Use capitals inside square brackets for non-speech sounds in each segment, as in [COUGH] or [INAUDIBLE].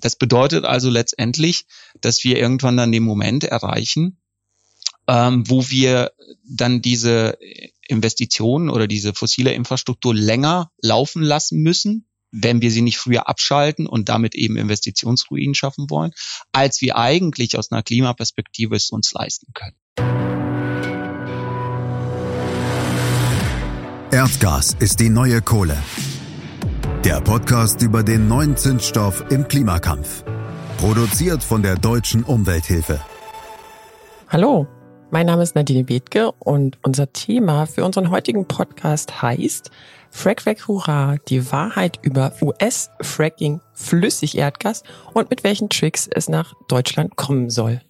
Das bedeutet also letztendlich, dass wir irgendwann dann den Moment erreichen, ähm, wo wir dann diese Investitionen oder diese fossile Infrastruktur länger laufen lassen müssen, wenn wir sie nicht früher abschalten und damit eben Investitionsruinen schaffen wollen, als wir eigentlich aus einer Klimaperspektive es uns leisten können. Erdgas ist die neue Kohle. Der Podcast über den neuen Zinsstoff im Klimakampf. Produziert von der Deutschen Umwelthilfe. Hallo, mein Name ist Nadine Bethke und unser Thema für unseren heutigen Podcast heißt Frack Frack Hurra, die Wahrheit über US-Fracking Flüssigerdgas und mit welchen Tricks es nach Deutschland kommen soll.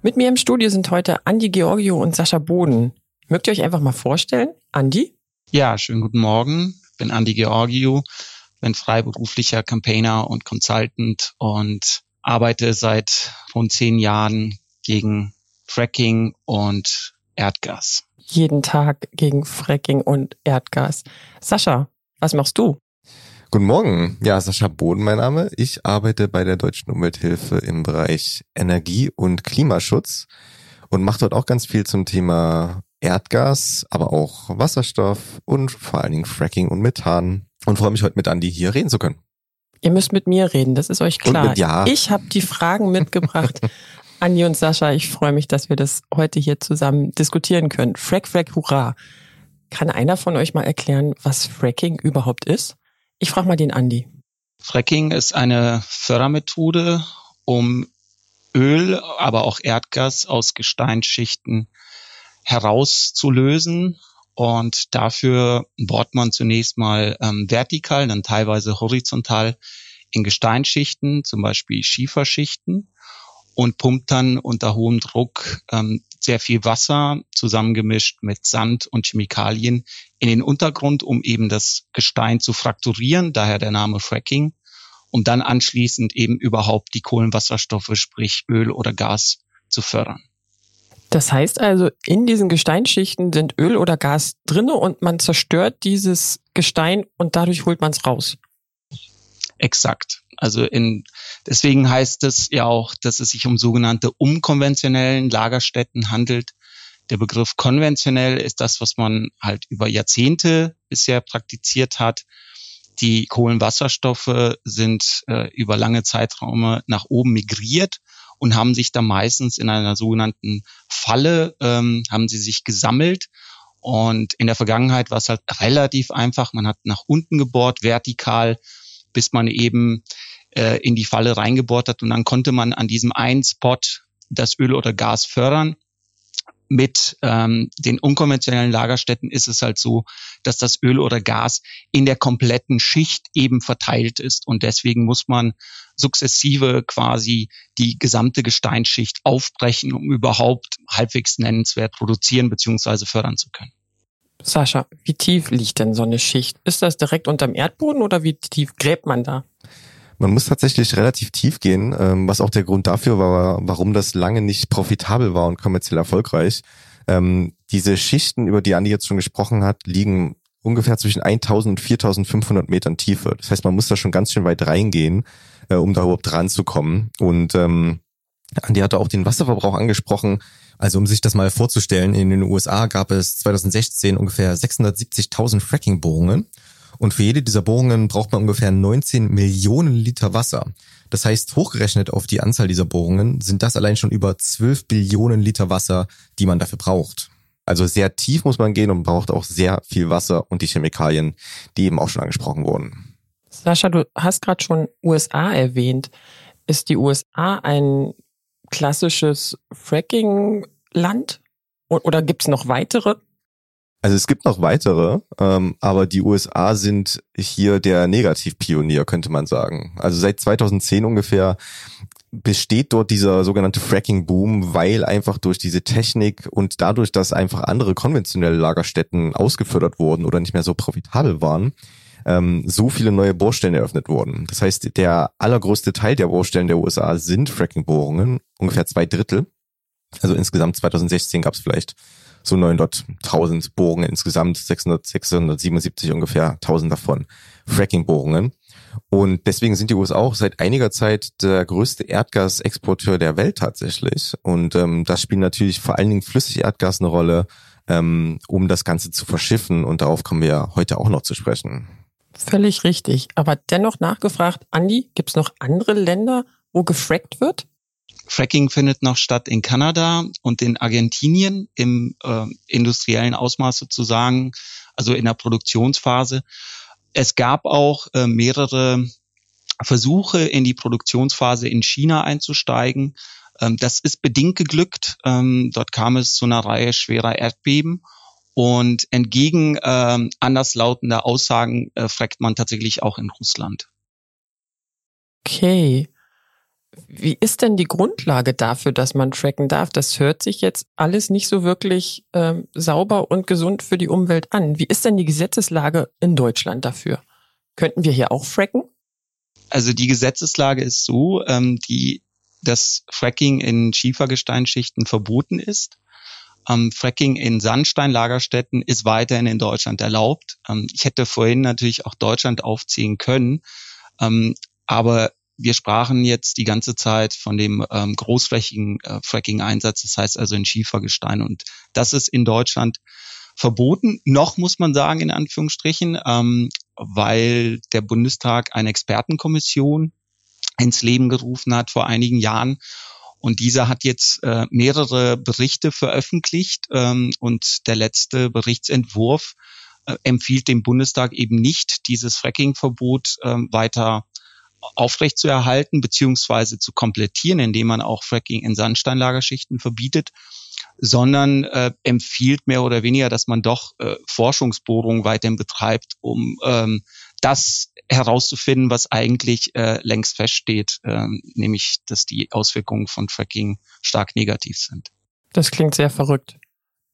Mit mir im Studio sind heute Andi Georgio und Sascha Boden. Mögt ihr euch einfach mal vorstellen? Andi? Ja, schönen guten Morgen. Ich bin Andi Georgio, bin freiberuflicher Campaigner und Consultant und arbeite seit rund zehn Jahren gegen Fracking und Erdgas. Jeden Tag gegen Fracking und Erdgas. Sascha, was machst du? Guten Morgen. Ja, Sascha Boden mein Name. Ich arbeite bei der Deutschen Umwelthilfe im Bereich Energie- und Klimaschutz und mache dort auch ganz viel zum Thema Erdgas, aber auch Wasserstoff und vor allen Dingen Fracking und Methan und freue mich heute mit Andi hier reden zu können. Ihr müsst mit mir reden, das ist euch klar. Mit, ja. Ich habe die Fragen mitgebracht. [LAUGHS] Andi und Sascha, ich freue mich, dass wir das heute hier zusammen diskutieren können. Frack, Frack, Hurra. Kann einer von euch mal erklären, was Fracking überhaupt ist? Ich frage mal den Andi. Fracking ist eine Fördermethode, um Öl, aber auch Erdgas aus Gesteinsschichten herauszulösen. Und dafür bohrt man zunächst mal ähm, vertikal, dann teilweise horizontal in Gesteinsschichten, zum Beispiel Schieferschichten, und pumpt dann unter hohem Druck ähm, sehr viel Wasser zusammengemischt mit Sand und Chemikalien in den Untergrund, um eben das Gestein zu frakturieren, daher der Name Fracking, um dann anschließend eben überhaupt die Kohlenwasserstoffe, sprich Öl oder Gas, zu fördern. Das heißt also, in diesen Gesteinsschichten sind Öl oder Gas drinne und man zerstört dieses Gestein und dadurch holt man es raus. Exakt. Also in, deswegen heißt es ja auch, dass es sich um sogenannte unkonventionellen Lagerstätten handelt. Der Begriff konventionell ist das, was man halt über Jahrzehnte bisher praktiziert hat. Die Kohlenwasserstoffe sind äh, über lange Zeiträume nach oben migriert und haben sich da meistens in einer sogenannten Falle, ähm, haben sie sich gesammelt. Und in der Vergangenheit war es halt relativ einfach. Man hat nach unten gebohrt, vertikal, bis man eben äh, in die Falle reingebohrt hat. Und dann konnte man an diesem einen Spot das Öl oder Gas fördern mit ähm, den unkonventionellen Lagerstätten ist es halt so, dass das Öl oder Gas in der kompletten Schicht eben verteilt ist. Und deswegen muss man sukzessive quasi die gesamte Gesteinsschicht aufbrechen, um überhaupt halbwegs nennenswert produzieren bzw. fördern zu können. Sascha, wie tief liegt denn so eine Schicht? Ist das direkt unterm Erdboden oder wie tief gräbt man da? Man muss tatsächlich relativ tief gehen, ähm, was auch der Grund dafür war, warum das lange nicht profitabel war und kommerziell erfolgreich. Ähm, diese Schichten, über die Andi jetzt schon gesprochen hat, liegen ungefähr zwischen 1000 und 4500 Metern Tiefe. Das heißt, man muss da schon ganz schön weit reingehen, äh, um da überhaupt ranzukommen. Und ähm, Andi hatte auch den Wasserverbrauch angesprochen. Also um sich das mal vorzustellen, in den USA gab es 2016 ungefähr 670.000 Fracking-Bohrungen. Und für jede dieser Bohrungen braucht man ungefähr 19 Millionen Liter Wasser. Das heißt, hochgerechnet auf die Anzahl dieser Bohrungen sind das allein schon über 12 Billionen Liter Wasser, die man dafür braucht. Also sehr tief muss man gehen und braucht auch sehr viel Wasser und die Chemikalien, die eben auch schon angesprochen wurden. Sascha, du hast gerade schon USA erwähnt. Ist die USA ein klassisches Fracking-Land? Oder gibt es noch weitere? Also es gibt noch weitere, ähm, aber die USA sind hier der Negativpionier, könnte man sagen. Also seit 2010 ungefähr besteht dort dieser sogenannte Fracking-Boom, weil einfach durch diese Technik und dadurch, dass einfach andere konventionelle Lagerstätten ausgefördert wurden oder nicht mehr so profitabel waren, ähm, so viele neue Bohrstellen eröffnet wurden. Das heißt, der allergrößte Teil der Bohrstellen der USA sind Fracking-Bohrungen, ungefähr zwei Drittel. Also insgesamt 2016 gab es vielleicht so 900.000 Bohrungen insgesamt, 600, 677 ungefähr 1000 davon Fracking-Bohrungen. Und deswegen sind die USA auch seit einiger Zeit der größte Erdgasexporteur der Welt tatsächlich. Und ähm, das spielt natürlich vor allen Dingen Flüssigerdgas eine Rolle, ähm, um das Ganze zu verschiffen. Und darauf kommen wir heute auch noch zu sprechen. Völlig richtig. Aber dennoch nachgefragt, Andi, gibt es noch andere Länder, wo gefrackt wird? Fracking findet noch statt in Kanada und in Argentinien im äh, industriellen Ausmaß sozusagen, also in der Produktionsphase. Es gab auch äh, mehrere Versuche, in die Produktionsphase in China einzusteigen. Ähm, das ist bedingt geglückt. Ähm, dort kam es zu einer Reihe schwerer Erdbeben. Und entgegen ähm, anderslautender Aussagen äh, fragt man tatsächlich auch in Russland. Okay. Wie ist denn die Grundlage dafür, dass man tracken darf? Das hört sich jetzt alles nicht so wirklich ähm, sauber und gesund für die Umwelt an. Wie ist denn die Gesetzeslage in Deutschland dafür? Könnten wir hier auch fracken? Also die Gesetzeslage ist so, ähm, die, dass Fracking in Schiefergesteinsschichten verboten ist. Ähm, Fracking in Sandsteinlagerstätten ist weiterhin in Deutschland erlaubt. Ähm, ich hätte vorhin natürlich auch Deutschland aufziehen können, ähm, aber wir sprachen jetzt die ganze Zeit von dem ähm, großflächigen äh, Fracking-Einsatz, das heißt also in Schiefergestein. Und das ist in Deutschland verboten. Noch muss man sagen, in Anführungsstrichen, ähm, weil der Bundestag eine Expertenkommission ins Leben gerufen hat vor einigen Jahren. Und dieser hat jetzt äh, mehrere Berichte veröffentlicht ähm, und der letzte Berichtsentwurf äh, empfiehlt dem Bundestag eben nicht, dieses Fracking-Verbot äh, weiter aufrechtzuerhalten beziehungsweise zu komplettieren, indem man auch Fracking in Sandsteinlagerschichten verbietet, sondern äh, empfiehlt mehr oder weniger, dass man doch äh, Forschungsbohrungen weiterhin betreibt, um ähm, das herauszufinden, was eigentlich äh, längst feststeht, äh, nämlich dass die Auswirkungen von Fracking stark negativ sind. Das klingt sehr verrückt,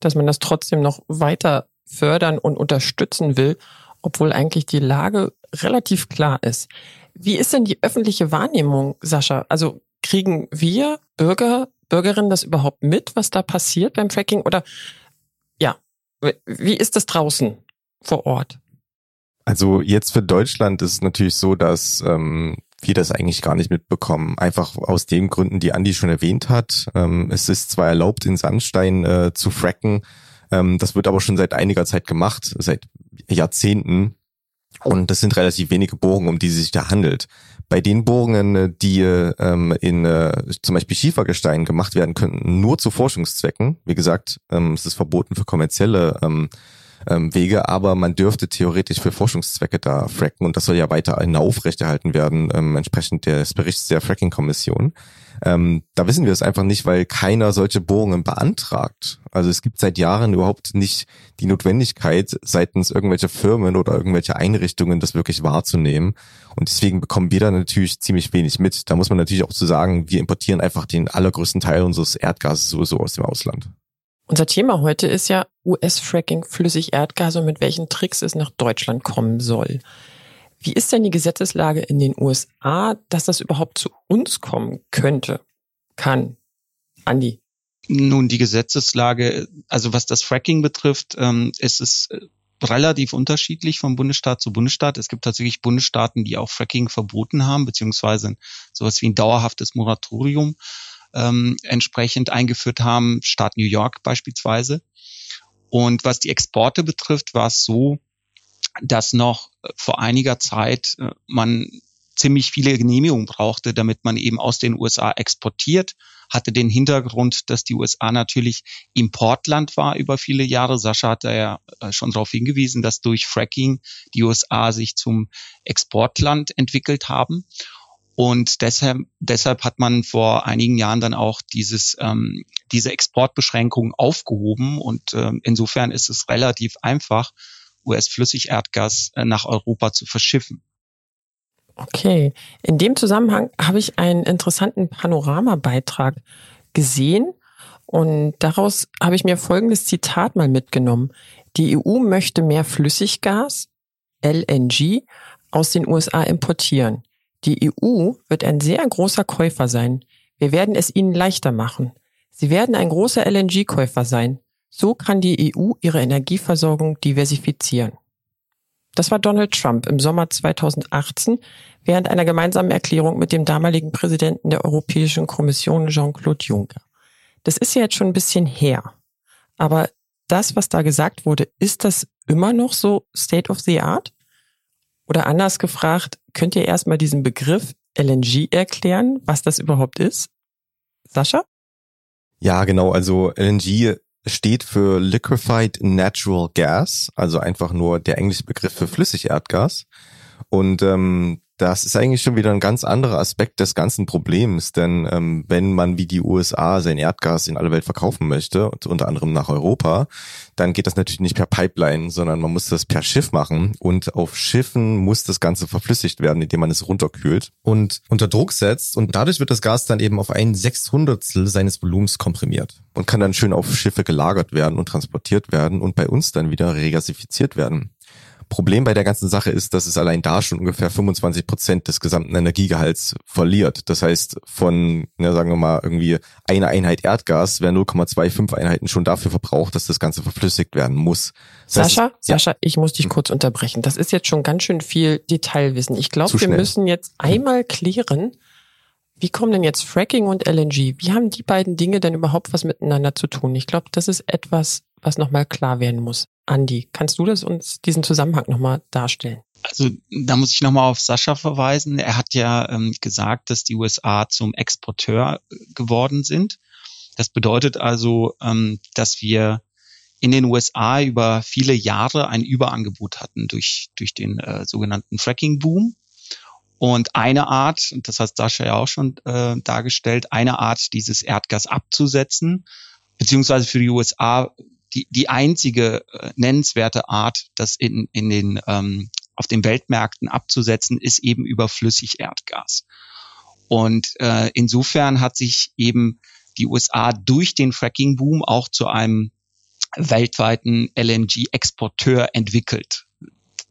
dass man das trotzdem noch weiter fördern und unterstützen will, obwohl eigentlich die Lage relativ klar ist. Wie ist denn die öffentliche Wahrnehmung, Sascha? Also kriegen wir Bürger, Bürgerinnen das überhaupt mit, was da passiert beim Tracking? Oder ja, wie ist das draußen vor Ort? Also jetzt für Deutschland ist es natürlich so, dass ähm, wir das eigentlich gar nicht mitbekommen. Einfach aus den Gründen, die Andi schon erwähnt hat. Ähm, es ist zwar erlaubt, in Sandstein äh, zu fracken, ähm, das wird aber schon seit einiger Zeit gemacht, seit Jahrzehnten. Und das sind relativ wenige Bohrungen, um die es sich da handelt. Bei den Bohrungen, äh, die ähm, in äh, zum Beispiel Schiefergestein gemacht werden könnten, nur zu Forschungszwecken, wie gesagt, ähm, es ist verboten für kommerzielle ähm, ähm, Wege, aber man dürfte theoretisch für Forschungszwecke da fracken und das soll ja weiterhin aufrechterhalten werden, ähm, entsprechend des Berichts der Fracking-Kommission. Ähm, da wissen wir es einfach nicht, weil keiner solche Bohrungen beantragt. Also es gibt seit Jahren überhaupt nicht die Notwendigkeit, seitens irgendwelcher Firmen oder irgendwelcher Einrichtungen das wirklich wahrzunehmen. Und deswegen bekommen wir da natürlich ziemlich wenig mit. Da muss man natürlich auch zu sagen, wir importieren einfach den allergrößten Teil unseres Erdgases sowieso aus dem Ausland. Unser Thema heute ist ja US-Fracking, flüssig Erdgas und mit welchen Tricks es nach Deutschland kommen soll. Wie ist denn die Gesetzeslage in den USA, dass das überhaupt zu uns kommen könnte, kann? Andi. Nun, die Gesetzeslage, also was das Fracking betrifft, ähm, ist es äh, relativ unterschiedlich von Bundesstaat zu Bundesstaat. Es gibt tatsächlich Bundesstaaten, die auch Fracking verboten haben, beziehungsweise sowas wie ein dauerhaftes Moratorium ähm, entsprechend eingeführt haben, Staat New York beispielsweise. Und was die Exporte betrifft, war es so, dass noch vor einiger Zeit äh, man ziemlich viele Genehmigungen brauchte, damit man eben aus den USA exportiert. Hatte den Hintergrund, dass die USA natürlich Importland war über viele Jahre. Sascha hat da ja äh, schon darauf hingewiesen, dass durch Fracking die USA sich zum Exportland entwickelt haben. Und deshalb, deshalb hat man vor einigen Jahren dann auch dieses, ähm, diese Exportbeschränkungen aufgehoben. Und ähm, insofern ist es relativ einfach, US-Flüssigerdgas äh, nach Europa zu verschiffen. Okay, in dem Zusammenhang habe ich einen interessanten Panoramabeitrag gesehen und daraus habe ich mir folgendes Zitat mal mitgenommen. Die EU möchte mehr Flüssiggas, LNG, aus den USA importieren. Die EU wird ein sehr großer Käufer sein. Wir werden es ihnen leichter machen. Sie werden ein großer LNG-Käufer sein. So kann die EU ihre Energieversorgung diversifizieren. Das war Donald Trump im Sommer 2018 während einer gemeinsamen Erklärung mit dem damaligen Präsidenten der Europäischen Kommission Jean-Claude Juncker. Das ist ja jetzt schon ein bisschen her. Aber das, was da gesagt wurde, ist das immer noch so State of the Art? Oder anders gefragt, könnt ihr erstmal diesen Begriff LNG erklären, was das überhaupt ist? Sascha? Ja, genau. Also LNG steht für Liquefied Natural Gas, also einfach nur der englische Begriff für Flüssigerdgas. Und ähm, das ist eigentlich schon wieder ein ganz anderer Aspekt des ganzen Problems, denn ähm, wenn man wie die USA sein Erdgas in alle Welt verkaufen möchte, und unter anderem nach Europa, dann geht das natürlich nicht per Pipeline, sondern man muss das per Schiff machen und auf Schiffen muss das Ganze verflüssigt werden, indem man es runterkühlt und unter Druck setzt und dadurch wird das Gas dann eben auf ein Sechshundertstel seines Volumens komprimiert und kann dann schön auf Schiffe gelagert werden und transportiert werden und bei uns dann wieder regasifiziert werden. Problem bei der ganzen Sache ist, dass es allein da schon ungefähr 25 Prozent des gesamten Energiegehalts verliert. Das heißt, von, ja, sagen wir mal, irgendwie eine Einheit Erdgas wäre 0,25 Einheiten schon dafür verbraucht, dass das Ganze verflüssigt werden muss. Das Sascha, heißt, Sascha, ich muss dich hm. kurz unterbrechen. Das ist jetzt schon ganz schön viel Detailwissen. Ich glaube, wir müssen jetzt einmal klären, wie kommen denn jetzt Fracking und LNG? Wie haben die beiden Dinge denn überhaupt was miteinander zu tun? Ich glaube, das ist etwas, was nochmal klar werden muss. Andi, kannst du das uns diesen Zusammenhang nochmal darstellen? Also da muss ich nochmal auf Sascha verweisen. Er hat ja ähm, gesagt, dass die USA zum Exporteur äh, geworden sind. Das bedeutet also, ähm, dass wir in den USA über viele Jahre ein Überangebot hatten durch, durch den äh, sogenannten Fracking-Boom. Und eine Art, und das hat Sascha ja auch schon äh, dargestellt, eine Art, dieses Erdgas abzusetzen, beziehungsweise für die USA die, die einzige äh, nennenswerte Art, das in, in den, ähm, auf den Weltmärkten abzusetzen, ist eben über Flüssigerdgas. Und äh, insofern hat sich eben die USA durch den Fracking-Boom auch zu einem weltweiten LNG-Exporteur entwickelt.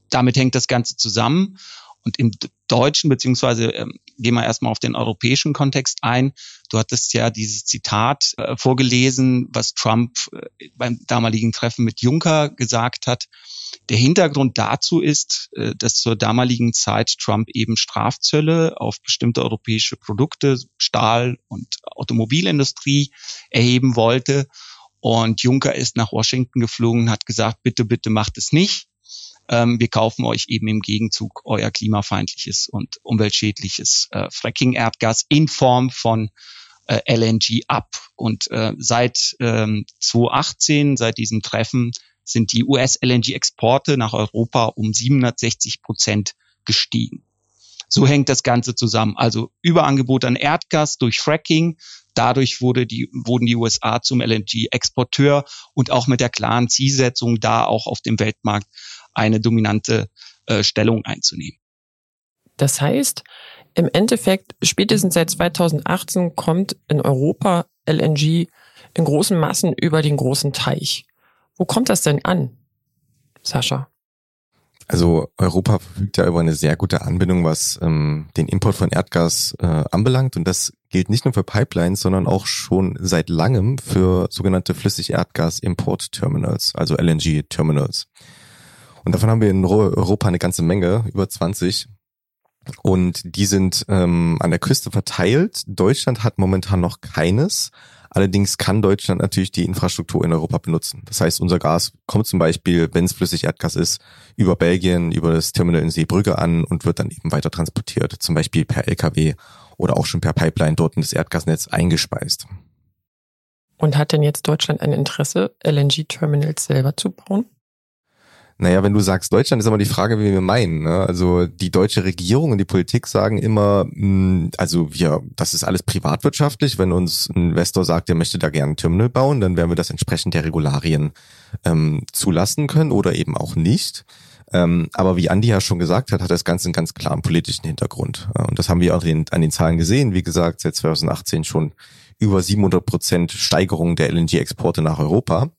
Damit hängt das Ganze zusammen. Und im deutschen, beziehungsweise ähm, gehen wir erstmal auf den europäischen Kontext ein. Du hattest ja dieses Zitat äh, vorgelesen, was Trump äh, beim damaligen Treffen mit Juncker gesagt hat. Der Hintergrund dazu ist, äh, dass zur damaligen Zeit Trump eben Strafzölle auf bestimmte europäische Produkte, Stahl und Automobilindustrie erheben wollte. Und Juncker ist nach Washington geflogen und hat gesagt, bitte, bitte macht es nicht ähm, wir kaufen euch eben im Gegenzug euer klimafeindliches und umweltschädliches äh, Fracking-Erdgas in Form von äh, LNG ab. Und äh, seit ähm, 2018, seit diesem Treffen, sind die US-LNG-Exporte nach Europa um 760 Prozent gestiegen. So hängt das Ganze zusammen. Also Überangebot an Erdgas durch Fracking. Dadurch wurde die, wurden die USA zum LNG-Exporteur und auch mit der klaren Zielsetzung, da auch auf dem Weltmarkt eine dominante äh, Stellung einzunehmen. Das heißt, im Endeffekt, spätestens seit 2018 kommt in Europa LNG in großen Massen über den großen Teich. Wo kommt das denn an, Sascha? Also Europa verfügt ja über eine sehr gute Anbindung, was ähm, den Import von Erdgas äh, anbelangt. Und das gilt nicht nur für Pipelines, sondern auch schon seit langem für sogenannte Flüssigerdgas-Import-Terminals, also LNG-Terminals. Und davon haben wir in Europa eine ganze Menge, über 20. Und die sind ähm, an der Küste verteilt. Deutschland hat momentan noch keines. Allerdings kann Deutschland natürlich die Infrastruktur in Europa benutzen. Das heißt, unser Gas kommt zum Beispiel, wenn es flüssig Erdgas ist, über Belgien, über das Terminal in Seebrügge an und wird dann eben weiter transportiert, zum Beispiel per LKW oder auch schon per Pipeline dort in das Erdgasnetz eingespeist. Und hat denn jetzt Deutschland ein Interesse, LNG-Terminals selber zu bauen? Naja, wenn du sagst Deutschland, ist aber die Frage, wie wir meinen. Ne? Also die deutsche Regierung und die Politik sagen immer, mh, hm, also wir, das ist alles privatwirtschaftlich. Wenn uns ein Investor sagt, er möchte da gerne ein Terminal bauen, dann werden wir das entsprechend der Regularien ähm, zulassen können oder eben auch nicht. Ähm, aber wie Andi ja schon gesagt hat, hat das Ganze einen ganz klaren politischen Hintergrund. Und das haben wir auch an den Zahlen gesehen. Wie gesagt, seit 2018 schon über 700 Prozent Steigerung der LNG-Exporte nach Europa.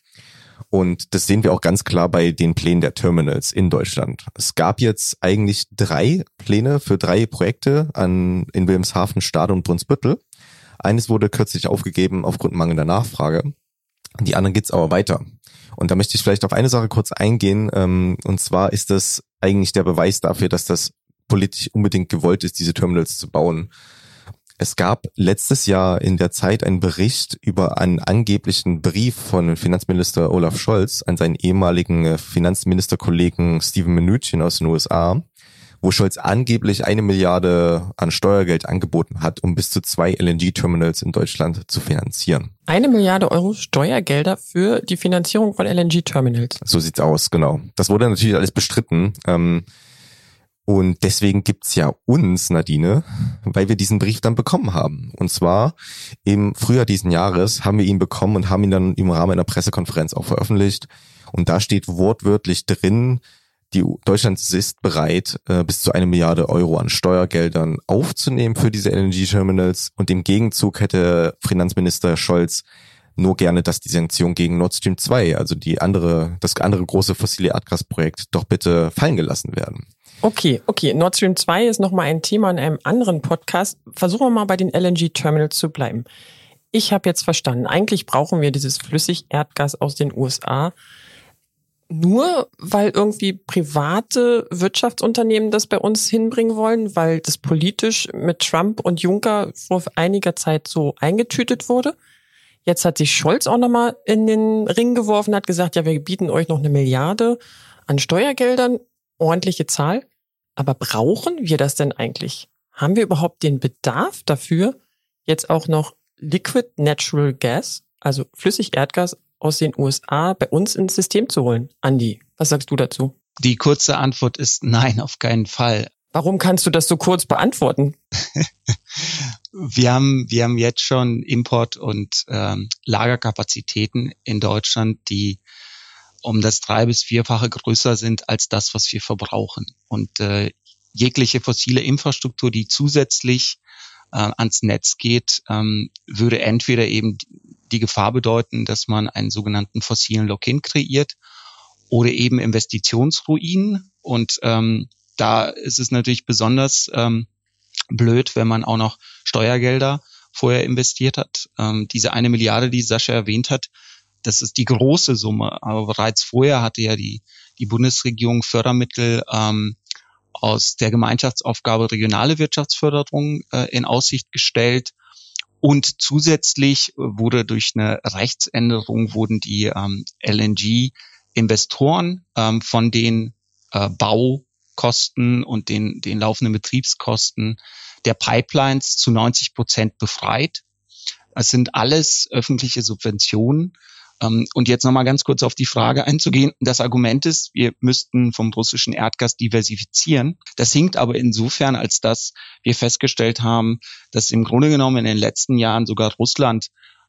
Und das sehen wir auch ganz klar bei den Plänen der Terminals in Deutschland. Es gab jetzt eigentlich drei Pläne für drei Projekte an, in Wilhelmshaven, Stade und Brunsbüttel. Eines wurde kürzlich aufgegeben aufgrund mangelnder Nachfrage. Die anderen geht's aber weiter. Und da möchte ich vielleicht auf eine Sache kurz eingehen. Ähm, und zwar ist das eigentlich der Beweis dafür, dass das politisch unbedingt gewollt ist, diese Terminals zu bauen. Es gab letztes Jahr in der Zeit einen Bericht über einen angeblichen Brief von Finanzminister Olaf Scholz an seinen ehemaligen äh, Finanzministerkollegen Steven Mnuchin aus den USA, wo Scholz angeblich eine Milliarde an Steuergeld angeboten hat, um bis zu zwei LNG-Terminals in Deutschland zu finanzieren. Eine Milliarde Euro Steuergelder für die Finanzierung von LNG-Terminals. So sieht's aus, genau. Das wurde natürlich alles bestritten. Ähm, und deswegen gibt's ja uns, Nadine, weil wir diesen Brief dann bekommen haben. Und zwar im Frühjahr diesen Jahres haben wir ihn bekommen und haben ihn dann im Rahmen einer Pressekonferenz auch veröffentlicht. Und da steht wortwörtlich drin, die Deutschland ist bereit, äh, bis zu eine Milliarde Euro an Steuergeldern aufzunehmen für diese LNG-Terminals. Und im Gegenzug hätte Finanzminister Scholz nur gerne, dass die Sanktionen gegen Nord Stream 2, also die andere, das andere große fossile Erdgasprojekt, doch bitte fallen gelassen werden. Okay, okay. Nord Stream 2 ist nochmal ein Thema in einem anderen Podcast. Versuchen wir mal bei den LNG-Terminals zu bleiben. Ich habe jetzt verstanden, eigentlich brauchen wir dieses Flüssigerdgas aus den USA nur, weil irgendwie private Wirtschaftsunternehmen das bei uns hinbringen wollen, weil das politisch mit Trump und Juncker vor einiger Zeit so eingetütet wurde. Jetzt hat sich Scholz auch nochmal in den Ring geworfen, hat gesagt, ja, wir bieten euch noch eine Milliarde an Steuergeldern, ordentliche Zahl. Aber brauchen wir das denn eigentlich? Haben wir überhaupt den Bedarf dafür, jetzt auch noch Liquid Natural Gas, also Flüssigerdgas aus den USA bei uns ins System zu holen? Andi, was sagst du dazu? Die kurze Antwort ist nein, auf keinen Fall. Warum kannst du das so kurz beantworten? [LAUGHS] wir haben, wir haben jetzt schon Import- und ähm, Lagerkapazitäten in Deutschland, die um das drei- bis vierfache größer sind als das, was wir verbrauchen. Und äh, jegliche fossile Infrastruktur, die zusätzlich äh, ans Netz geht, ähm, würde entweder eben die Gefahr bedeuten, dass man einen sogenannten fossilen Lock-in kreiert oder eben Investitionsruinen. Und ähm, da ist es natürlich besonders ähm, blöd, wenn man auch noch Steuergelder vorher investiert hat. Ähm, diese eine Milliarde, die Sascha erwähnt hat, das ist die große Summe. Aber bereits vorher hatte ja die, die Bundesregierung Fördermittel ähm, aus der Gemeinschaftsaufgabe regionale Wirtschaftsförderung äh, in Aussicht gestellt. Und zusätzlich wurde durch eine Rechtsänderung wurden die ähm, LNG-Investoren ähm, von den äh, Baukosten und den, den laufenden Betriebskosten der Pipelines zu 90 Prozent befreit. Es sind alles öffentliche Subventionen und jetzt nochmal ganz kurz auf die Frage einzugehen. Das Argument ist, wir müssten vom russischen Erdgas diversifizieren. Das hinkt aber insofern, als dass wir festgestellt haben, dass im Grunde genommen in den letzten Jahren sogar Russland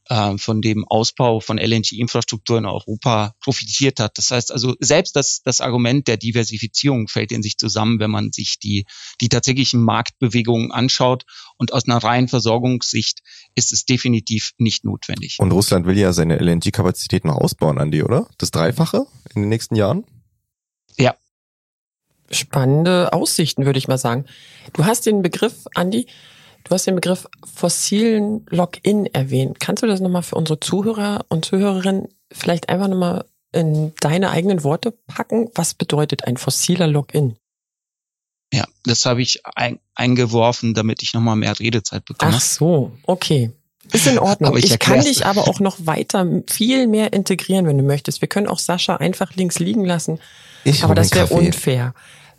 äh, von dem Ausbau von LNG-Infrastruktur in Europa profitiert hat. Das heißt also, selbst das, das Argument der Diversifizierung fällt in sich zusammen, wenn man sich die, die tatsächlichen Marktbewegungen anschaut. Und aus einer reinen Versorgungssicht ist es definitiv nicht notwendig. Und Russland will ja seine LNG-Kapazität noch ausbauen, Andi, oder? Das Dreifache in den nächsten Jahren? Ja, spannende Aussichten, würde ich mal sagen. Du hast den Begriff, Andi, Du hast den Begriff fossilen Login erwähnt. Kannst du das nochmal für unsere Zuhörer und Zuhörerinnen vielleicht einfach nochmal in deine eigenen Worte packen? Was bedeutet ein fossiler Login? Ja, das habe ich ein, eingeworfen, damit ich nochmal mehr Redezeit bekomme. Ach so, okay. Ist in Ordnung. Aber ich, ich kann dich aber auch noch weiter viel mehr integrieren, wenn du möchtest. Wir können auch Sascha einfach links liegen lassen. Ich aber das wäre unfair.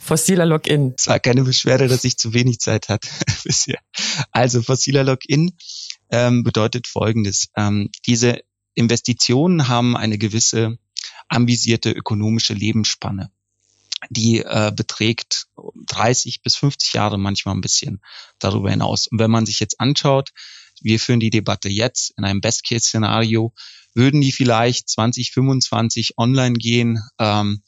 Fossiler Login. Es war keine Beschwerde, dass ich zu wenig Zeit hatte [LAUGHS] bisher. Also fossiler Login ähm, bedeutet Folgendes. Ähm, diese Investitionen haben eine gewisse ambisierte ökonomische Lebensspanne. Die äh, beträgt 30 bis 50 Jahre, manchmal ein bisschen darüber hinaus. Und wenn man sich jetzt anschaut, wir führen die Debatte jetzt in einem Best-Case-Szenario, würden die vielleicht 2025 online gehen, ähm,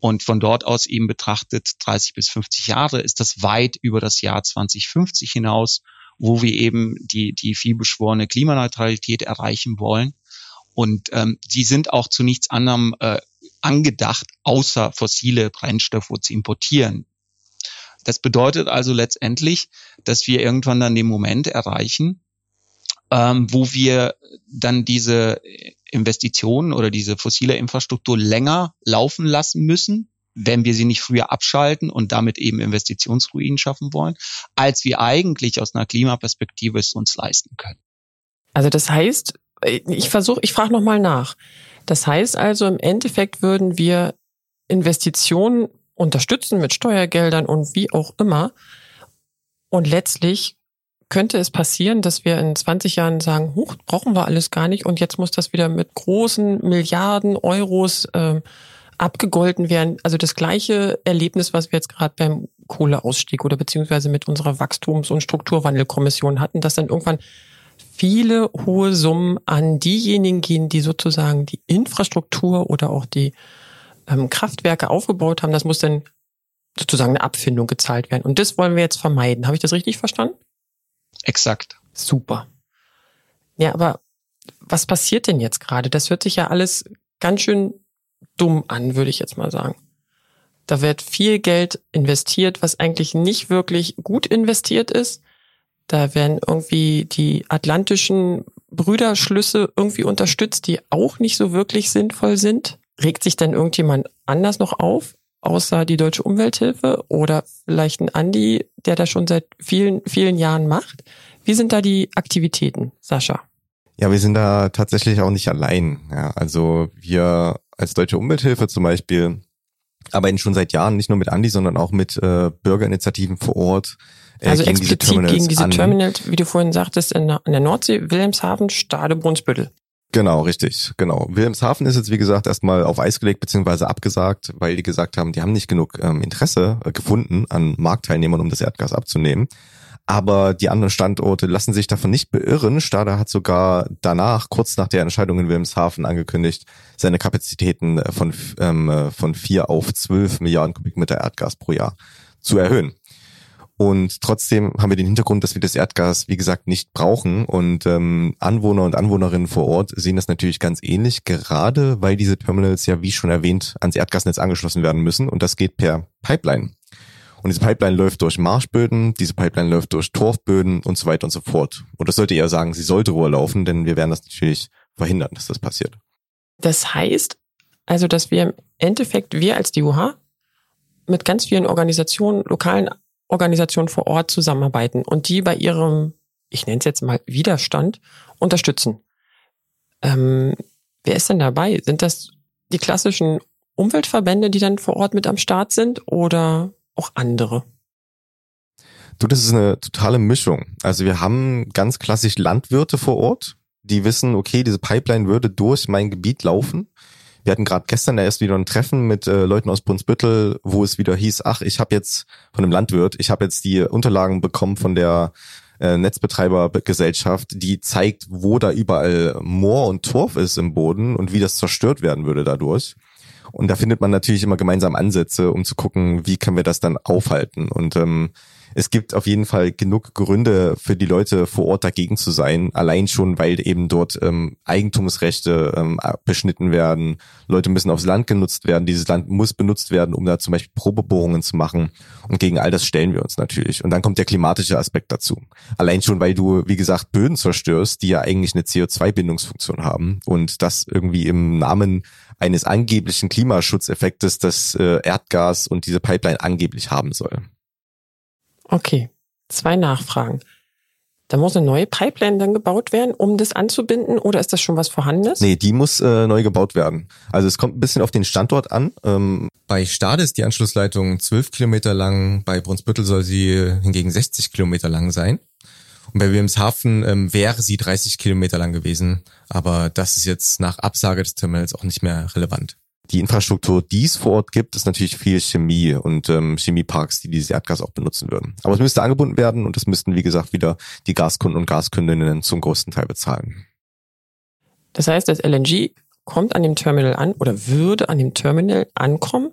und von dort aus eben betrachtet 30 bis 50 Jahre ist das weit über das Jahr 2050 hinaus, wo wir eben die, die vielbeschworene Klimaneutralität erreichen wollen. Und ähm, die sind auch zu nichts anderem äh, angedacht, außer fossile Brennstoffe zu importieren. Das bedeutet also letztendlich, dass wir irgendwann dann den Moment erreichen, ähm, wo wir dann diese Investitionen oder diese fossile Infrastruktur länger laufen lassen müssen, wenn wir sie nicht früher abschalten und damit eben Investitionsruinen schaffen wollen, als wir eigentlich aus einer Klimaperspektive es uns leisten können. Also das heißt, ich versuche, ich frage nochmal nach. Das heißt also, im Endeffekt würden wir Investitionen unterstützen mit Steuergeldern und wie auch immer. Und letztlich könnte es passieren, dass wir in 20 Jahren sagen, huch, brauchen wir alles gar nicht und jetzt muss das wieder mit großen Milliarden Euros äh, abgegolten werden. Also das gleiche Erlebnis, was wir jetzt gerade beim Kohleausstieg oder beziehungsweise mit unserer Wachstums- und Strukturwandelkommission hatten, dass dann irgendwann viele hohe Summen an diejenigen gehen, die sozusagen die Infrastruktur oder auch die ähm, Kraftwerke aufgebaut haben. Das muss dann sozusagen eine Abfindung gezahlt werden. Und das wollen wir jetzt vermeiden. Habe ich das richtig verstanden? Exakt. Super. Ja, aber was passiert denn jetzt gerade? Das hört sich ja alles ganz schön dumm an, würde ich jetzt mal sagen. Da wird viel Geld investiert, was eigentlich nicht wirklich gut investiert ist. Da werden irgendwie die atlantischen Brüderschlüsse irgendwie unterstützt, die auch nicht so wirklich sinnvoll sind. Regt sich dann irgendjemand anders noch auf? Außer die Deutsche Umwelthilfe oder vielleicht ein Andi, der das schon seit vielen, vielen Jahren macht. Wie sind da die Aktivitäten, Sascha? Ja, wir sind da tatsächlich auch nicht allein. Ja, also wir als Deutsche Umwelthilfe zum Beispiel arbeiten schon seit Jahren nicht nur mit Andi, sondern auch mit äh, Bürgerinitiativen vor Ort. Äh, also gegen explizit diese gegen diese Terminals, wie du vorhin sagtest, in der, in der Nordsee, Wilhelmshaven, Stade, Brunsbüttel. Genau, richtig, genau. Wilhelmshaven ist jetzt, wie gesagt, erstmal auf Eis gelegt bzw. abgesagt, weil die gesagt haben, die haben nicht genug ähm, Interesse äh, gefunden an Marktteilnehmern, um das Erdgas abzunehmen. Aber die anderen Standorte lassen sich davon nicht beirren. Stade hat sogar danach, kurz nach der Entscheidung in Wilhelmshaven, angekündigt, seine Kapazitäten äh, von, ähm, äh, von vier auf zwölf Milliarden Kubikmeter Erdgas pro Jahr zu erhöhen. Und trotzdem haben wir den Hintergrund, dass wir das Erdgas, wie gesagt, nicht brauchen. Und ähm, Anwohner und Anwohnerinnen vor Ort sehen das natürlich ganz ähnlich, gerade weil diese Terminals ja, wie schon erwähnt, ans Erdgasnetz angeschlossen werden müssen. Und das geht per Pipeline. Und diese Pipeline läuft durch Marschböden, diese Pipeline läuft durch Torfböden und so weiter und so fort. Und das sollte eher sagen, sie sollte Ruhe laufen, denn wir werden das natürlich verhindern, dass das passiert. Das heißt also, dass wir im Endeffekt, wir als DUH, mit ganz vielen Organisationen, lokalen Organisationen vor Ort zusammenarbeiten und die bei ihrem, ich nenne es jetzt mal Widerstand, unterstützen. Ähm, wer ist denn dabei? Sind das die klassischen Umweltverbände, die dann vor Ort mit am Start sind oder auch andere? Du, das ist eine totale Mischung. Also wir haben ganz klassisch Landwirte vor Ort, die wissen, okay, diese Pipeline würde durch mein Gebiet laufen. Wir hatten gerade gestern erst wieder ein Treffen mit äh, Leuten aus Brunsbüttel, wo es wieder hieß, ach, ich habe jetzt von einem Landwirt, ich habe jetzt die Unterlagen bekommen von der äh, Netzbetreibergesellschaft, die zeigt, wo da überall Moor und Torf ist im Boden und wie das zerstört werden würde dadurch. Und da findet man natürlich immer gemeinsam Ansätze, um zu gucken, wie können wir das dann aufhalten. Und ähm, es gibt auf jeden Fall genug Gründe für die Leute vor Ort dagegen zu sein. Allein schon, weil eben dort ähm, Eigentumsrechte ähm, beschnitten werden. Leute müssen aufs Land genutzt werden. Dieses Land muss benutzt werden, um da zum Beispiel Probebohrungen zu machen. Und gegen all das stellen wir uns natürlich. Und dann kommt der klimatische Aspekt dazu. Allein schon, weil du, wie gesagt, Böden zerstörst, die ja eigentlich eine CO2-Bindungsfunktion haben. Und das irgendwie im Namen eines angeblichen Klimaschutzeffektes das äh, Erdgas und diese Pipeline angeblich haben soll. Okay, zwei Nachfragen. Da muss eine neue Pipeline dann gebaut werden, um das anzubinden, oder ist das schon was Vorhandenes? Nee, die muss äh, neu gebaut werden. Also es kommt ein bisschen auf den Standort an. Ähm, bei Stade ist die Anschlussleitung zwölf Kilometer lang, bei Brunsbüttel soll sie hingegen 60 Kilometer lang sein. Und bei Wilhelmshaven ähm, wäre sie 30 Kilometer lang gewesen, aber das ist jetzt nach Absage des Terminals auch nicht mehr relevant die Infrastruktur, die es vor Ort gibt, ist natürlich viel Chemie und ähm, Chemieparks, die dieses Erdgas auch benutzen würden. Aber es müsste angebunden werden und das müssten, wie gesagt, wieder die Gaskunden und Gaskundinnen zum größten Teil bezahlen. Das heißt, das LNG kommt an dem Terminal an oder würde an dem Terminal ankommen.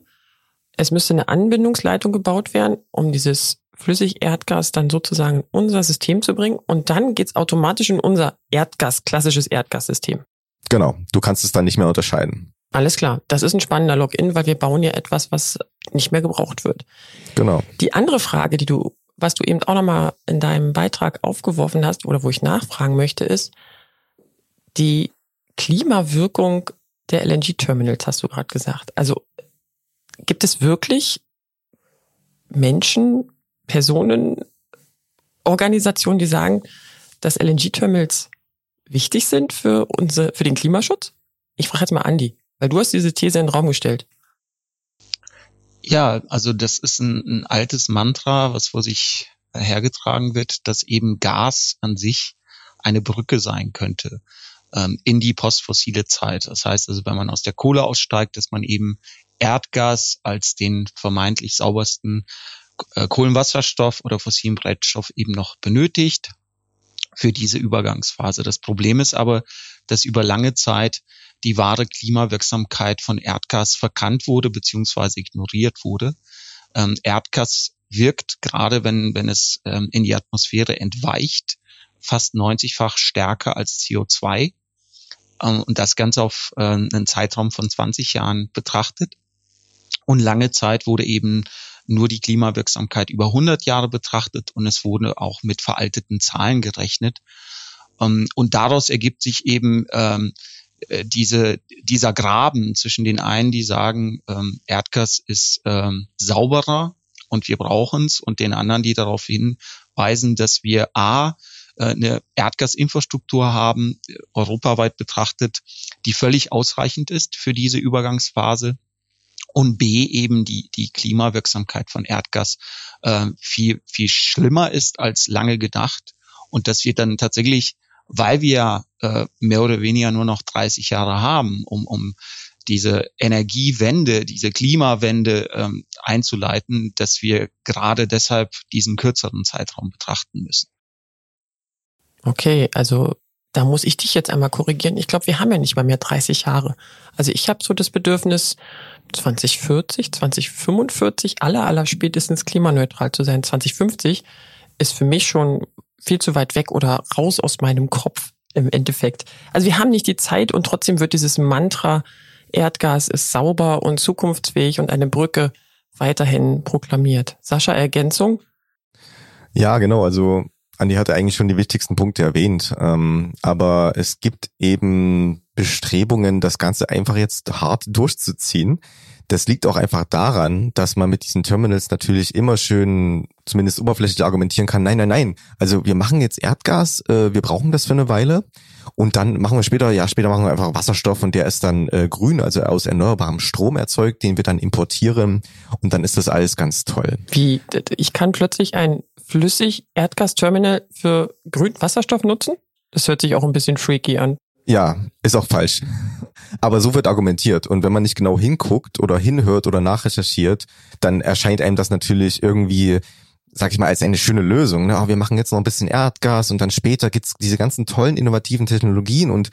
Es müsste eine Anbindungsleitung gebaut werden, um dieses Flüssigerdgas dann sozusagen in unser System zu bringen. Und dann geht's automatisch in unser Erdgas, klassisches Erdgassystem. Genau, du kannst es dann nicht mehr unterscheiden. Alles klar. Das ist ein spannender Login, weil wir bauen ja etwas, was nicht mehr gebraucht wird. Genau. Die andere Frage, die du, was du eben auch nochmal in deinem Beitrag aufgeworfen hast oder wo ich nachfragen möchte, ist die Klimawirkung der LNG-Terminals, hast du gerade gesagt. Also gibt es wirklich Menschen, Personen, Organisationen, die sagen, dass LNG-Terminals wichtig sind für unsere, für den Klimaschutz? Ich frage jetzt mal Andi, weil du hast diese These in den Raum gestellt. Ja, also das ist ein, ein altes Mantra, was vor sich hergetragen wird, dass eben Gas an sich eine Brücke sein könnte ähm, in die postfossile Zeit. Das heißt also, wenn man aus der Kohle aussteigt, dass man eben Erdgas als den vermeintlich saubersten Kohlenwasserstoff oder fossilen Brennstoff eben noch benötigt für diese Übergangsphase. Das Problem ist aber, dass über lange Zeit die wahre Klimawirksamkeit von Erdgas verkannt wurde beziehungsweise ignoriert wurde. Ähm, Erdgas wirkt gerade, wenn, wenn es ähm, in die Atmosphäre entweicht, fast 90-fach stärker als CO2. Ähm, und das Ganze auf äh, einen Zeitraum von 20 Jahren betrachtet. Und lange Zeit wurde eben nur die Klimawirksamkeit über 100 Jahre betrachtet und es wurde auch mit veralteten Zahlen gerechnet. Ähm, und daraus ergibt sich eben ähm, äh, diese, dieser Graben zwischen den einen, die sagen, ähm, Erdgas ist ähm, sauberer und wir brauchen es, und den anderen, die darauf hinweisen, dass wir A, äh, eine Erdgasinfrastruktur haben, europaweit betrachtet, die völlig ausreichend ist für diese Übergangsphase und B eben die, die Klimawirksamkeit von Erdgas äh, viel, viel schlimmer ist als lange gedacht und dass wir dann tatsächlich, weil wir äh, mehr oder weniger nur noch 30 Jahre haben, um, um diese Energiewende, diese Klimawende ähm, einzuleiten, dass wir gerade deshalb diesen kürzeren Zeitraum betrachten müssen. Okay, also da muss ich dich jetzt einmal korrigieren. Ich glaube, wir haben ja nicht mal mehr 30 Jahre. Also ich habe so das Bedürfnis, 2040, 2045, aller, aller spätestens klimaneutral zu sein. 2050 ist für mich schon viel zu weit weg oder raus aus meinem Kopf im Endeffekt. Also wir haben nicht die Zeit und trotzdem wird dieses Mantra Erdgas ist sauber und zukunftsfähig und eine Brücke weiterhin proklamiert. Sascha, Ergänzung? Ja, genau. Also Andi hatte eigentlich schon die wichtigsten Punkte erwähnt. Ähm, aber es gibt eben Bestrebungen, das Ganze einfach jetzt hart durchzuziehen. Das liegt auch einfach daran, dass man mit diesen Terminals natürlich immer schön, zumindest oberflächlich argumentieren kann, nein, nein, nein. Also wir machen jetzt Erdgas, äh, wir brauchen das für eine Weile. Und dann machen wir später, ja, später machen wir einfach Wasserstoff und der ist dann äh, grün, also aus erneuerbarem Strom erzeugt, den wir dann importieren und dann ist das alles ganz toll. Wie, ich kann plötzlich ein flüssig Erdgasterminal für grünen Wasserstoff nutzen? Das hört sich auch ein bisschen freaky an. Ja, ist auch falsch. [LAUGHS] Aber so wird argumentiert. Und wenn man nicht genau hinguckt oder hinhört oder nachrecherchiert, dann erscheint einem das natürlich irgendwie, sag ich mal, als eine schöne Lösung. Ne? Oh, wir machen jetzt noch ein bisschen Erdgas und dann später gibt's diese ganzen tollen innovativen Technologien und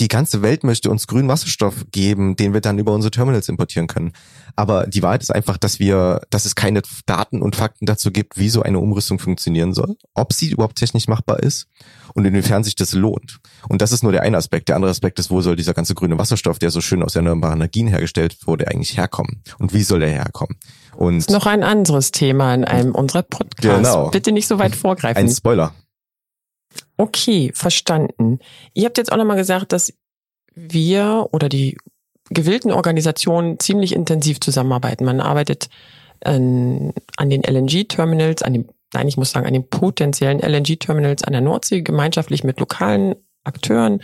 die ganze Welt möchte uns grünen Wasserstoff geben, den wir dann über unsere Terminals importieren können. Aber die Wahrheit ist einfach, dass wir, dass es keine Daten und Fakten dazu gibt, wie so eine Umrüstung funktionieren soll, ob sie überhaupt technisch machbar ist und inwiefern sich das lohnt. Und das ist nur der eine Aspekt. Der andere Aspekt ist, wo soll dieser ganze grüne Wasserstoff, der so schön aus erneuerbaren Energien hergestellt wurde, eigentlich herkommen? Und wie soll der herkommen? Und das ist noch ein anderes Thema in einem unserer Podcasts. Genau. Bitte nicht so weit vorgreifen. Ein Spoiler. Okay, verstanden. Ihr habt jetzt auch nochmal gesagt, dass wir oder die gewillten Organisationen ziemlich intensiv zusammenarbeiten. Man arbeitet an, an den LNG-Terminals, an dem, nein, ich muss sagen, an den potenziellen LNG-Terminals an der Nordsee gemeinschaftlich mit lokalen Akteuren.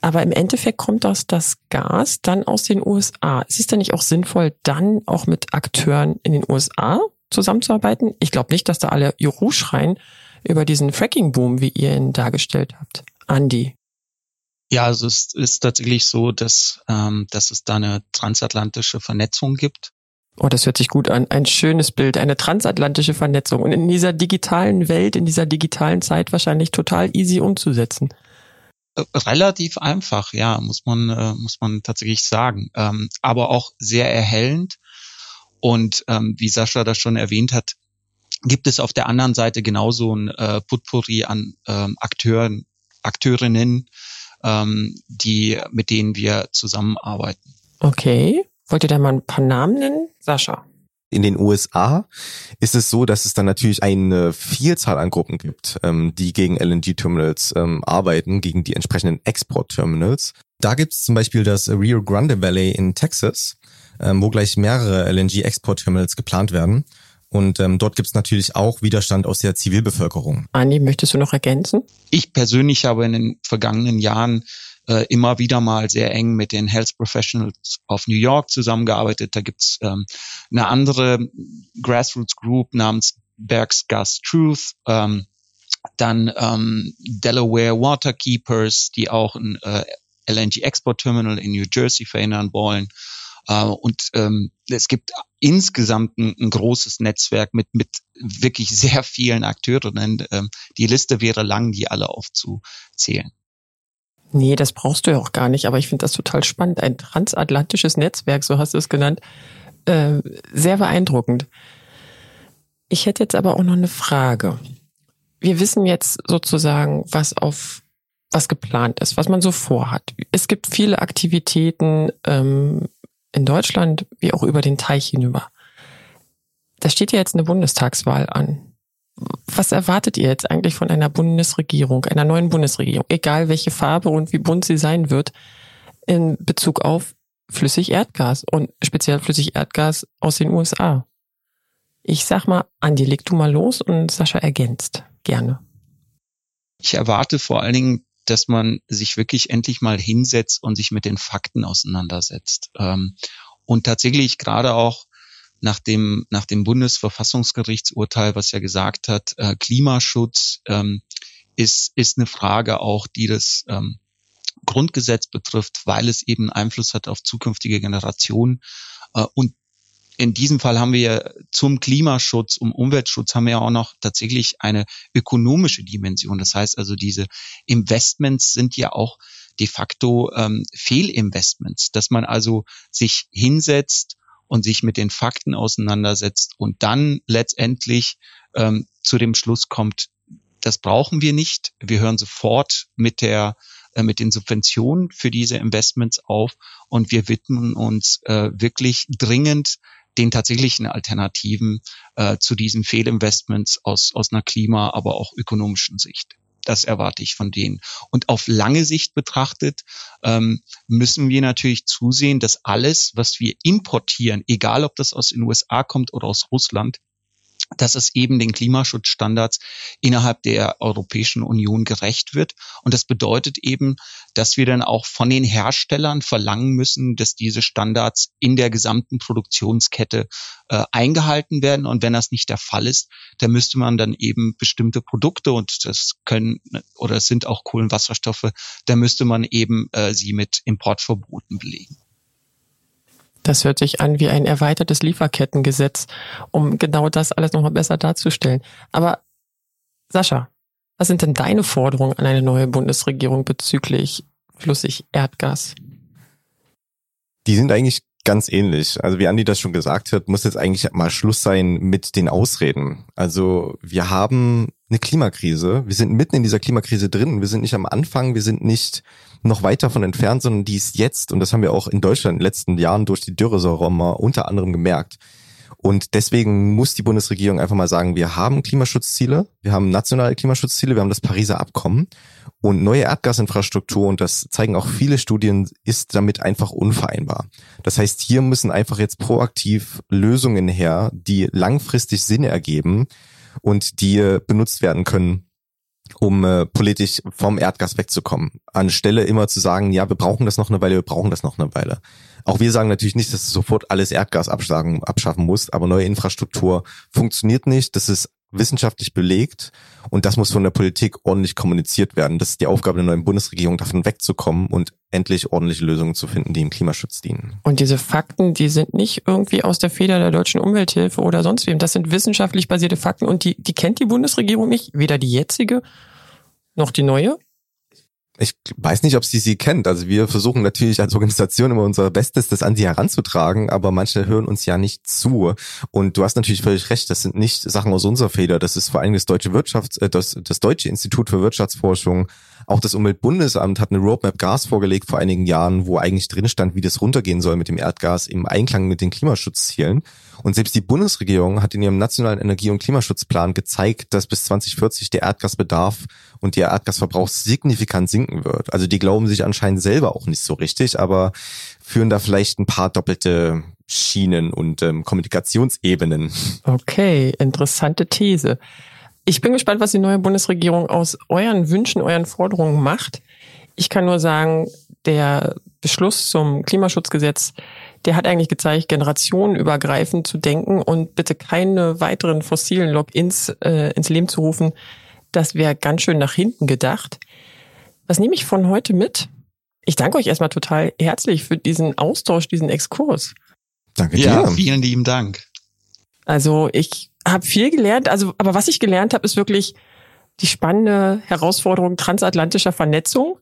Aber im Endeffekt kommt das, das Gas dann aus den USA. Ist es denn nicht auch sinnvoll, dann auch mit Akteuren in den USA zusammenzuarbeiten? Ich glaube nicht, dass da alle Juhu schreien, über diesen Fracking-Boom, wie ihr ihn dargestellt habt. Andy. Ja, also es ist tatsächlich so, dass, ähm, dass es da eine transatlantische Vernetzung gibt. Oh, das hört sich gut an. Ein schönes Bild, eine transatlantische Vernetzung. Und in dieser digitalen Welt, in dieser digitalen Zeit wahrscheinlich total easy umzusetzen. Äh, relativ einfach, ja, muss man, äh, muss man tatsächlich sagen. Ähm, aber auch sehr erhellend. Und ähm, wie Sascha das schon erwähnt hat, gibt es auf der anderen Seite genauso ein äh, Potpourri an ähm, Akteuren, Akteurinnen, ähm, die, mit denen wir zusammenarbeiten. Okay. Wollt ihr da mal ein paar Namen nennen? Sascha. In den USA ist es so, dass es dann natürlich eine Vielzahl an Gruppen gibt, ähm, die gegen LNG-Terminals ähm, arbeiten, gegen die entsprechenden Export-Terminals. Da gibt es zum Beispiel das Rio Grande Valley in Texas, ähm, wo gleich mehrere LNG-Export-Terminals geplant werden. Und ähm, dort gibt es natürlich auch Widerstand aus der Zivilbevölkerung. Andi, möchtest du noch ergänzen? Ich persönlich habe in den vergangenen Jahren äh, immer wieder mal sehr eng mit den Health Professionals of New York zusammengearbeitet. Da gibt's ähm, eine andere Grassroots Group namens Bergs Gas Truth. Ähm, dann ähm, Delaware Waterkeepers, die auch ein äh, LNG Export Terminal in New Jersey verhindern wollen. Äh, und ähm, es gibt insgesamt ein, ein, großes Netzwerk mit, mit wirklich sehr vielen Akteuren. Und, ähm, die Liste wäre lang, die alle aufzuzählen. Nee, das brauchst du ja auch gar nicht, aber ich finde das total spannend. Ein transatlantisches Netzwerk, so hast du es genannt. Äh, sehr beeindruckend. Ich hätte jetzt aber auch noch eine Frage. Wir wissen jetzt sozusagen, was auf was geplant ist, was man so vorhat. Es gibt viele Aktivitäten ähm, in Deutschland wie auch über den Teich hinüber. Da steht ja jetzt eine Bundestagswahl an. Was erwartet ihr jetzt eigentlich von einer Bundesregierung, einer neuen Bundesregierung, egal welche Farbe und wie bunt sie sein wird, in Bezug auf Flüssig-Erdgas und speziell Flüssig-Erdgas aus den USA? Ich sag mal, Andi, leg du mal los und Sascha ergänzt. Gerne. Ich erwarte vor allen Dingen dass man sich wirklich endlich mal hinsetzt und sich mit den Fakten auseinandersetzt. Ähm, und tatsächlich gerade auch nach dem, nach dem Bundesverfassungsgerichtsurteil, was ja gesagt hat, äh, Klimaschutz ähm, ist, ist eine Frage auch, die das ähm, Grundgesetz betrifft, weil es eben Einfluss hat auf zukünftige Generationen. Äh, und in diesem Fall haben wir zum Klimaschutz, um Umweltschutz haben wir ja auch noch tatsächlich eine ökonomische Dimension. Das heißt also, diese Investments sind ja auch de facto ähm, Fehlinvestments, dass man also sich hinsetzt und sich mit den Fakten auseinandersetzt und dann letztendlich ähm, zu dem Schluss kommt, das brauchen wir nicht. Wir hören sofort mit der äh, mit den Subventionen für diese Investments auf und wir widmen uns äh, wirklich dringend den tatsächlichen Alternativen äh, zu diesen Fehlinvestments aus, aus einer Klima-, aber auch ökonomischen Sicht. Das erwarte ich von denen. Und auf lange Sicht betrachtet ähm, müssen wir natürlich zusehen, dass alles, was wir importieren, egal ob das aus den USA kommt oder aus Russland, dass es eben den Klimaschutzstandards innerhalb der Europäischen Union gerecht wird. Und das bedeutet eben, dass wir dann auch von den Herstellern verlangen müssen, dass diese Standards in der gesamten Produktionskette äh, eingehalten werden. Und wenn das nicht der Fall ist, dann müsste man dann eben bestimmte Produkte, und das können oder sind auch Kohlenwasserstoffe, da müsste man eben äh, sie mit Importverboten belegen. Das hört sich an wie ein erweitertes Lieferkettengesetz, um genau das alles nochmal besser darzustellen. Aber Sascha, was sind denn deine Forderungen an eine neue Bundesregierung bezüglich flüssig Erdgas? Die sind eigentlich ganz ähnlich. Also wie Andi das schon gesagt hat, muss jetzt eigentlich mal Schluss sein mit den Ausreden. Also wir haben eine Klimakrise. Wir sind mitten in dieser Klimakrise drin. Wir sind nicht am Anfang. Wir sind nicht noch weit davon entfernt, sondern die ist jetzt, und das haben wir auch in Deutschland in den letzten Jahren durch die Dürresommer unter anderem gemerkt. Und deswegen muss die Bundesregierung einfach mal sagen, wir haben Klimaschutzziele, wir haben nationale Klimaschutzziele, wir haben das Pariser Abkommen und neue Erdgasinfrastruktur, und das zeigen auch viele Studien, ist damit einfach unvereinbar. Das heißt, hier müssen einfach jetzt proaktiv Lösungen her, die langfristig Sinn ergeben und die benutzt werden können, um äh, politisch vom Erdgas wegzukommen. Anstelle immer zu sagen, ja, wir brauchen das noch eine Weile, wir brauchen das noch eine Weile. Auch wir sagen natürlich nicht, dass du sofort alles Erdgas abschaffen musst, aber neue Infrastruktur funktioniert nicht. Das ist wissenschaftlich belegt und das muss von der Politik ordentlich kommuniziert werden. Das ist die Aufgabe der neuen Bundesregierung, davon wegzukommen und endlich ordentliche Lösungen zu finden, die im Klimaschutz dienen. Und diese Fakten, die sind nicht irgendwie aus der Feder der deutschen Umwelthilfe oder sonst wem. Das sind wissenschaftlich basierte Fakten und die, die kennt die Bundesregierung nicht, weder die jetzige noch die neue ich weiß nicht, ob sie sie kennt. Also wir versuchen natürlich als Organisation immer unser Bestes, das an sie heranzutragen, aber manche hören uns ja nicht zu. Und du hast natürlich völlig recht, das sind nicht Sachen aus unserer Feder. Das ist vor allem das deutsche Wirtschafts-, äh, das, das deutsche Institut für Wirtschaftsforschung, Auch das Umweltbundesamt hat eine Roadmap Gas vorgelegt vor einigen Jahren, wo eigentlich drin stand, wie das runtergehen soll mit dem Erdgas im Einklang mit den Klimaschutzzielen. Und selbst die Bundesregierung hat in ihrem nationalen Energie- und Klimaschutzplan gezeigt, dass bis 2040 der Erdgasbedarf und der Erdgasverbrauch signifikant sinken wird. Also die glauben sich anscheinend selber auch nicht so richtig, aber führen da vielleicht ein paar doppelte Schienen und ähm, Kommunikationsebenen. Okay, interessante These. Ich bin gespannt, was die neue Bundesregierung aus euren Wünschen, euren Forderungen macht. Ich kann nur sagen, der Beschluss zum Klimaschutzgesetz, der hat eigentlich gezeigt, generationenübergreifend zu denken und bitte keine weiteren fossilen Logins äh, ins Leben zu rufen. Das wäre ganz schön nach hinten gedacht. Was nehme ich von heute mit? Ich danke euch erstmal total herzlich für diesen Austausch, diesen Exkurs. Danke dir. Ja, vielen lieben Dank. Also ich habe viel gelernt, also aber was ich gelernt habe, ist wirklich die spannende Herausforderung transatlantischer Vernetzung,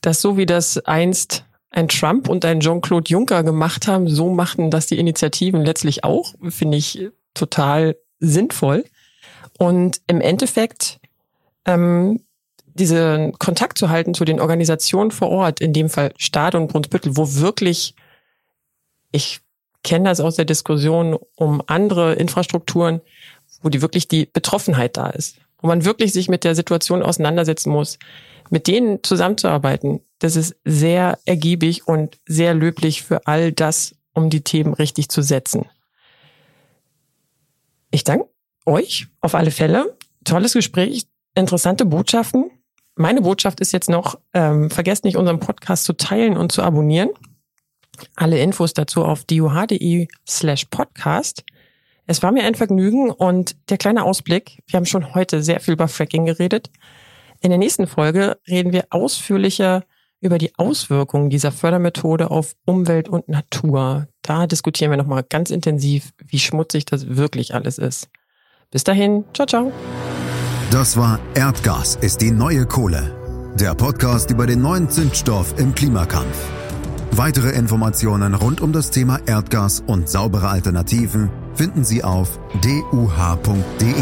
dass so wie das einst ein Trump und ein Jean-Claude Juncker gemacht haben, so machten das die Initiativen letztlich auch, finde ich total sinnvoll. Und im Endeffekt ähm, diesen Kontakt zu halten zu den Organisationen vor Ort, in dem Fall Staat und Brunsbüttel, wo wirklich, ich kenne das aus der Diskussion um andere Infrastrukturen, wo die wirklich die Betroffenheit da ist, wo man wirklich sich mit der Situation auseinandersetzen muss, mit denen zusammenzuarbeiten. Das ist sehr ergiebig und sehr löblich für all das, um die Themen richtig zu setzen. Ich danke euch auf alle Fälle. Tolles Gespräch, interessante Botschaften. Meine Botschaft ist jetzt noch, ähm, vergesst nicht, unseren Podcast zu teilen und zu abonnieren. Alle Infos dazu auf duh.de slash podcast. Es war mir ein Vergnügen und der kleine Ausblick, wir haben schon heute sehr viel über Fracking geredet. In der nächsten Folge reden wir ausführlicher über die Auswirkungen dieser Fördermethode auf Umwelt und Natur. Da diskutieren wir nochmal ganz intensiv, wie schmutzig das wirklich alles ist. Bis dahin, ciao, ciao. Das war Erdgas ist die neue Kohle. Der Podcast über den neuen Zündstoff im Klimakampf. Weitere Informationen rund um das Thema Erdgas und saubere Alternativen finden Sie auf duh.de.